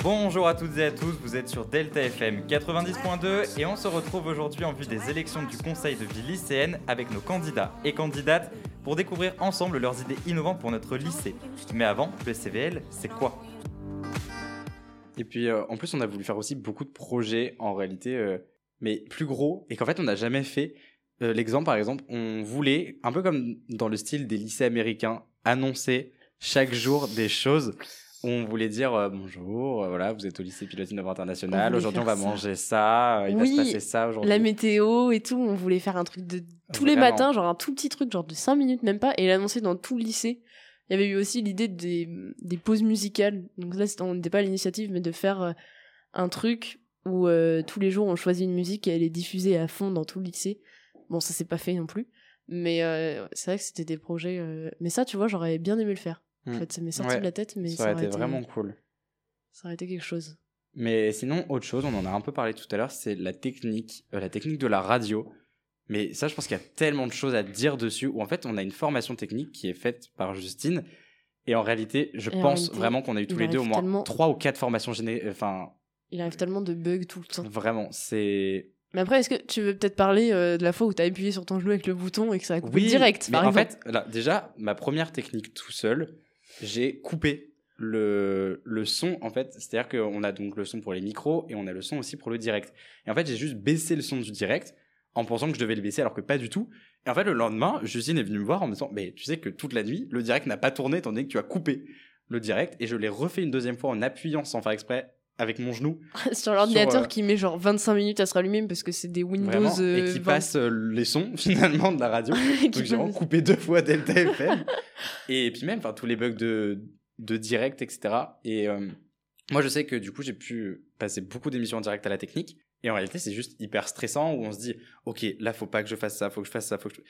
Bonjour à toutes et à tous, vous êtes sur Delta FM 90.2 et on se retrouve aujourd'hui en vue des élections du conseil de vie lycéenne avec nos candidats et candidates pour découvrir ensemble leurs idées innovantes pour notre lycée. Mais avant, le CVL, c'est quoi? Et puis, euh, en plus, on a voulu faire aussi beaucoup de projets, en réalité, euh, mais plus gros, et qu'en fait, on n'a jamais fait. euh, l'exemple, par exemple, on voulait, un peu comme dans le style des lycées américains, annoncer chaque jour des choses. On voulait dire bonjour, voilà, vous êtes au lycée Pilote Innova International. Aujourd'hui, on va ça. manger ça. Il oui, va se passer ça aujourd'hui. la météo et tout, on voulait faire un truc de tous les matins, genre un tout petit truc, genre de 5 minutes même pas, et l'annoncer dans tout le lycée. Il y avait eu aussi l'idée des, des pauses musicales. Donc là, on n'était pas à l'initiative, mais de faire euh, un truc où euh, tous les jours on choisit une musique et elle est diffusée à fond dans tout le lycée. Bon, ça s'est pas fait non plus. Mais euh, c'est vrai que c'était des projets. euh, Mais ça, tu vois, j'aurais bien aimé le faire. En Mm. fait, ça m'est sorti Ouais, de la tête, mais ça aurait été vraiment cool. Ça aurait été quelque chose. Mais sinon, autre chose, on en a un peu parlé tout à l'heure, c'est la technique, la technique de la radio. Mais ça, je pense qu'il y a tellement de choses à dire dessus, où en fait, on a une formation technique qui est faite par Justine. Et en réalité, je Et pense réalité, vraiment qu'on a eu tous les deux au moins tellement- trois ou quatre formations géné... Enfin, Il arrive tellement de bugs tout le temps. vraiment, c'est... Mais après, est-ce que tu veux peut-être parler euh, de la fois où t'as appuyé sur ton genou avec le bouton et que ça a coupé Oui, direct, mais par en exemple fait, là, déjà, ma première technique tout seul, j'ai coupé le, le son, en fait. C'est-à-dire qu'on a donc le son pour les micros et on a le son aussi pour le direct. Et en fait, j'ai juste baissé le son du direct en pensant que je devais le baisser alors que pas du tout. Et en fait, le lendemain, Justine est venue me voir en me disant, mais tu sais que toute la nuit, le direct n'a pas tourné étant donné que tu as coupé le direct et je l'ai refait une deuxième fois en appuyant sans faire exprès avec mon genou. [LAUGHS] sur l'ordinateur euh, qui met genre 25 minutes à se rallumer parce que c'est des Windows Vraiment, et euh, qui 20. passe euh, les sons [LAUGHS] finalement de la radio. [LAUGHS] Donc j'ai vraiment coupé deux fois Delta FM. et puis même, enfin tous les bugs de, de direct, etc. Et euh, moi je sais que du coup j'ai pu passer beaucoup d'émissions en direct à la technique. Et en réalité c'est juste hyper stressant où on se dit, ok là faut pas que je fasse ça, faut que je fasse ça, faut que je...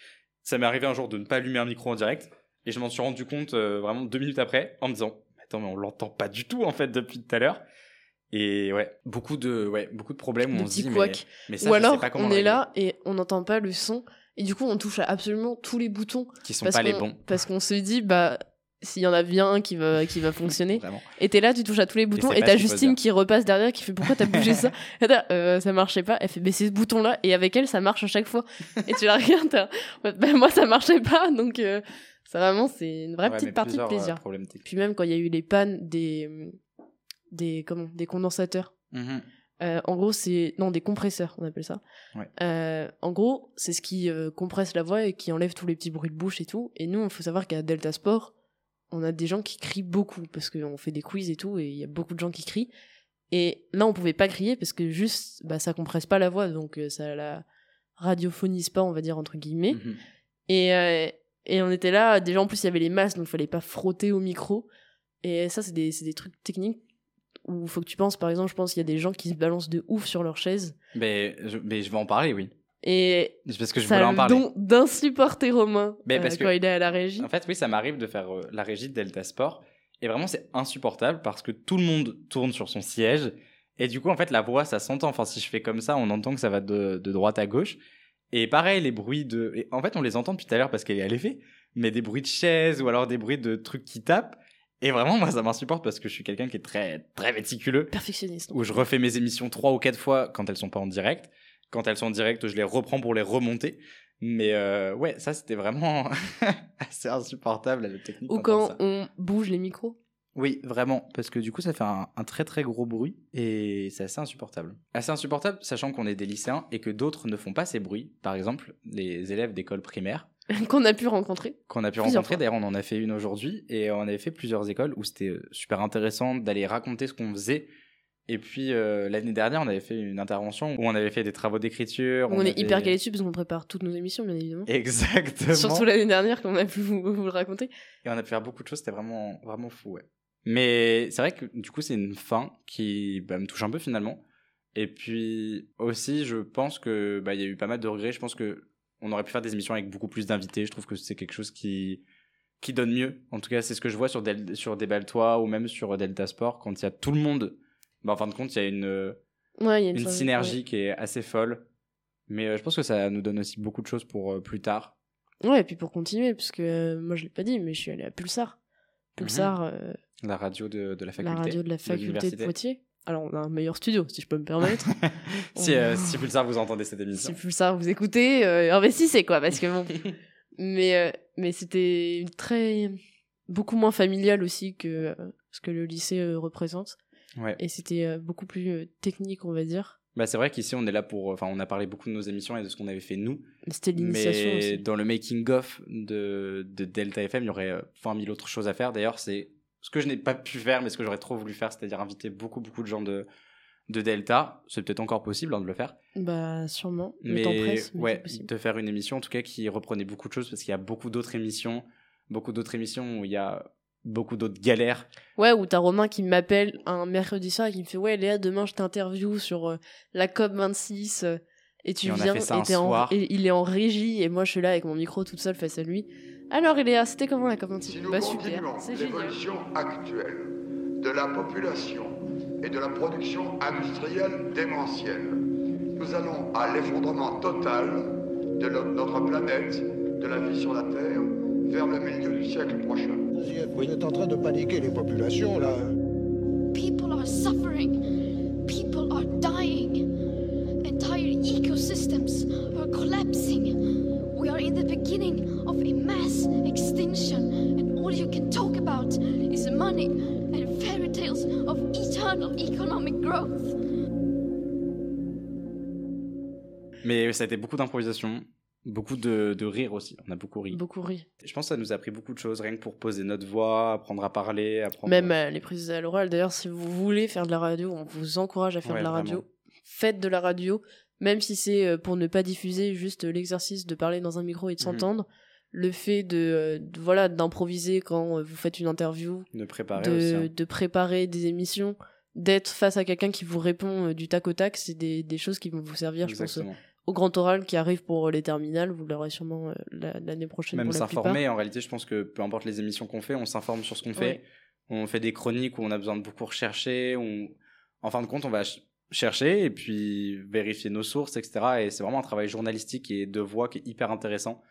Ça m'est arrivé un jour de ne pas allumer un micro en direct. Et je m'en suis rendu compte euh, vraiment deux minutes après en me disant, attends mais on l'entend pas du tout en fait depuis tout à l'heure. Et ouais, beaucoup de, ouais, beaucoup de problèmes où de on se dit, mais, mais ça, Ou je sais alors, pas comment on est là et on n'entend pas le son. Et du coup, on touche à absolument tous les boutons. Qui sont pas les bons. Parce qu'on se dit, bah, s'il y en a bien un qui va, qui va fonctionner. [LAUGHS] et t'es là, tu touches à tous les boutons. Et t'as Justine qui repasse derrière, qui fait Pourquoi t'as bougé ça [LAUGHS] euh, Ça marchait pas. Elle fait Mais ce bouton-là. Et avec elle, ça marche à chaque fois. et tu la regardes, bah, moi, ça marchait pas. Donc, euh, ça vraiment, c'est une vraie Ouais, petite partie de euh, plaisir. Puis même quand il y a eu les pannes des, des, comment, des condensateurs. Mhm. Euh, en gros, c'est non des compresseurs, on appelle ça. Ouais. En gros, c'est ce qui compresse la voix et qui enlève tous les petits bruits de bouche et tout. Et nous, il faut savoir qu'à Delta Sport, on a des gens qui crient beaucoup parce qu'on fait des quiz et tout, et il y a beaucoup de gens qui crient. Et là, on pouvait pas crier parce que juste, bah, ça compresse pas la voix, donc euh, ça la radiophonise pas, on va dire entre guillemets. Mhm. Et, euh, et on était là, déjà en plus il y avait les masques, donc il fallait pas frotter au micro. Et ça, c'est des, c'est des trucs techniques où il faut que tu penses, par exemple, je pense qu'il y a des gens qui se balancent de ouf sur leur chaise. Mais je, mais je vais en parler, oui. Et C'est parce que je voulais en le parler. d'insupporter Romain Mais euh, parce que- quand il est à la régie. En fait, oui, ça m'arrive de faire euh, la régie de Delta Sport. Et vraiment, c'est insupportable parce que tout le monde tourne sur son siège. Et du coup, en fait, la voix, ça s'entend. Enfin, si je fais comme ça, on entend que ça va de, de droite à gauche. Et pareil, les bruits de. et en fait, on les entend depuis tout à l'heure parce qu'elle est à l'effet. Mais des bruits de chaises ou alors des bruits de trucs qui tapent. Et vraiment, moi, ça m'insupporte parce que je suis quelqu'un qui est très, très méticuleux. Perfectionniste. Où je refais mes émissions trois ou quatre fois quand elles sont pas en direct. Quand elles sont en direct, je les reprends pour les remonter. Mais euh, ouais, ça, c'était vraiment [LAUGHS] assez insupportable, la technique. Ou quand on bouge les micros. Oui, vraiment, parce que du coup, ça fait un, un très très gros bruit et c'est assez insupportable. Assez insupportable, sachant qu'on est des lycéens et que d'autres ne font pas ces bruits. Par exemple, les élèves d'école primaire [LAUGHS] qu'on a pu rencontrer. qu'on a pu Plusieurs rencontrer. D'ailleurs, on en a fait une aujourd'hui et on avait fait plusieurs écoles où c'était euh, super intéressant d'aller raconter ce qu'on faisait. Et puis euh, l'année dernière, on avait fait une intervention où on avait fait des travaux d'écriture. on, est avait- hyper calé dessus parce qu'on prépare toutes nos émissions, bien évidemment. Exactement. Surtout l'année dernière, qu'on a pu vous, vous le raconter. Et on a pu faire beaucoup de choses, c'était vraiment, vraiment fou, ouais. Mais c'est vrai que du coup, c'est une fin qui bah, me touche un peu finalement. Et puis aussi, je pense que bah, y a eu pas mal de regrets. Je pense que on aurait pu faire des émissions avec beaucoup plus d'invités. Je trouve que c'est quelque chose qui qui donne mieux. En tout cas, c'est ce que je vois sur Del sur Déballe-toi ou même sur Delta Sport quand il y a tout le monde. Bah, en fin de compte, il y a une Ouais, il y a une synergie ouais. qui est assez folle. Mais euh, je pense que ça nous donne aussi beaucoup de choses pour euh, plus tard. Ouais, et puis pour continuer, parce que euh, moi je l'ai pas dit, mais je suis allée à Pulsar. Pulsar, euh, La radio de, de la la faculté. radio de la faculté de. Poitiers. Alors on a un meilleur studio, si je peux me permettre. [LAUGHS] Si, euh, Pulsar vous entendez cette émission. si Pulsar vous écoutez, euh, investissez quoi, parce que bon. [LAUGHS] mais euh, mais c'était très beaucoup moins familial aussi que euh, ce que le lycée euh, représente. Ouais. Et c'était euh, beaucoup plus euh, technique, on va dire. Bah, c'est vrai qu'ici, on est là pour. Enfin, on a parlé beaucoup de nos émissions et de ce qu'on avait fait nous. C'était l'initiation Mais aussi. dans le making-of de, de Delta FM, il y aurait euh, 20 000 autres choses à faire. D'ailleurs, c'est ce que je n'ai pas pu faire, mais ce que j'aurais trop voulu faire, c'est-à-dire inviter beaucoup, beaucoup de gens de, de Delta. C'est peut-être encore possible hein, de le faire. Bah, sûrement. Le Mais temps presse, mais ouais, de faire une émission en tout cas qui reprenait beaucoup de choses parce qu'il y a beaucoup d'autres émissions, beaucoup d'autres émissions où il y a beaucoup d'autres galères. Ouais, ou t'as Romain qui m'appelle un mercredi soir et qui me fait Ouais, Léa, demain je t'interview sur euh, la COP26 euh, et tu Et viens et, t'es en- soir. et il est en régie et moi je suis là avec mon micro toute seule face à lui. Alors, Léa, c'était comment la COP26 Bah, super, c'est génial. l'évolution actuelle de la population et de la production industrielle démentielle, nous allons à l'effondrement total de no- notre planète, de la vie sur la Terre, vers le milieu du siècle prochain. Vous êtes en train de paniquer les populations, là. People are suffering. People are dying. Entire ecosystems are collapsing. We are in the beginning of a mass extinction, and all you can talk about is money and fairy tales of eternal economic growth. Mais ça a été beaucoup d'improvisation, beaucoup de, de rire aussi. On a beaucoup ri. Beaucoup ri. Je pense que ça nous a appris beaucoup de choses, rien que pour poser notre voix, apprendre à parler, apprendre. Même euh, les prises à l'oral. D'ailleurs, si vous voulez faire de la radio, on vous encourage à faire Ouais, de la radio. vraiment. Faites de la radio, même si c'est euh, pour ne pas diffuser juste l'exercice de parler dans un micro et de Mhm. s'entendre. Le fait de, euh, de- voilà d'improviser quand euh, vous faites une interview, De préparer de, aussi, hein. de préparer des émissions, d'être face à quelqu'un qui vous répond euh, du tac au tac, c'est des, des choses qui vont vous servir, je pense, euh, au grand oral qui arrive pour les terminales. Vous l'aurez sûrement euh, la- l'année prochaine Même s'informer, en réalité, je pense que peu importe les émissions qu'on fait, on s'informe sur ce qu'on fait. On fait des chroniques où on a besoin de beaucoup rechercher. On... En fin de compte, on va ch- chercher et puis vérifier nos sources, etc. Et c'est vraiment un travail journalistique et de voix qui est hyper intéressant.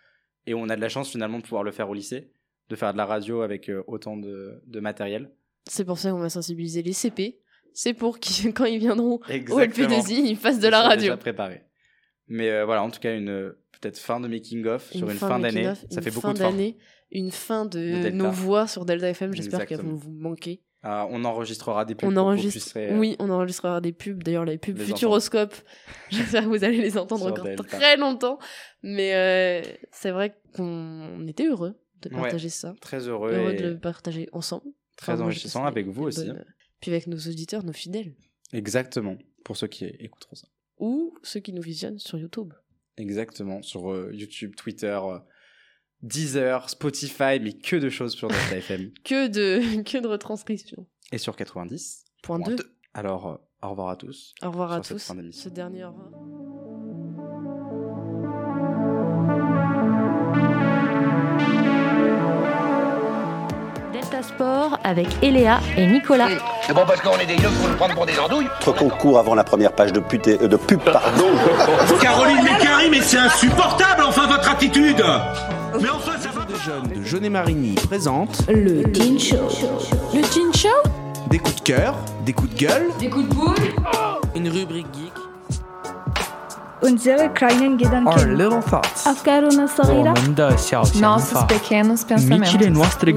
Et on a de la chance finalement de pouvoir le faire au lycée, de faire de la radio avec euh, autant de, de matériel. C'est pour ça qu'on va sensibiliser les CP. C'est pour qu'ils, [LAUGHS] quand ils viendront au. LP2I, ils fassent de Ils la radio. déjà préparés. Mais euh, voilà, en tout cas, une euh, peut-être fin de making-of sur une, fin, d'année. Ça fait beaucoup de fin. d'année, une fin de, nos voix sur Delta FM. J'espère qu'elles vont vous manquer. Ah, on enregistrera des pubs On enregistre, puissiez, euh, oui, on enregistrera des pubs. D'ailleurs, les pubs les Futuroscope, [LAUGHS] j'espère que vous allez les entendre encore Delta. très longtemps. Mais euh, c'est vrai qu'on était heureux de Ouais, partager ça. très heureux Heureux et de le partager ensemble. très je enrichissant avec vous aussi. bonnes- Puis avec nos auditeurs, nos fidèles. Exactement, pour ceux qui écouteront ça. Ou ceux qui nous visionnent sur YouTube. Exactement, sur euh, YouTube, Twitter, euh, Deezer, Spotify, mais que de choses sur Delta [LAUGHS] FM. Que de, [LAUGHS] que de retranscriptions. Et sur 90. Point deux. Alors, euh, au revoir à tous. Au revoir à tous. Ce dernier au revoir. Delta Sport avec Eléa et Nicolas. C'est bon parce qu'on est des yeux pour nous prendre pour des andouilles. Notre concours avant la première page de, pute- euh, de pub, pardon. Caroline Mécari, mais c'est insupportable, enfin, votre attitude. Mais enfin, ça va de jeunes de Jeunet Marigny présente Le Teen Show. Le Teen Show? Des coups de cœur, des coups de gueule, Des coups de boule. Une rubrique geek. Unsere kleinen Gedanken. little thoughts. أفكارنا الصغيرة. Nossos pequenos pensamentos. Mentire nostre 우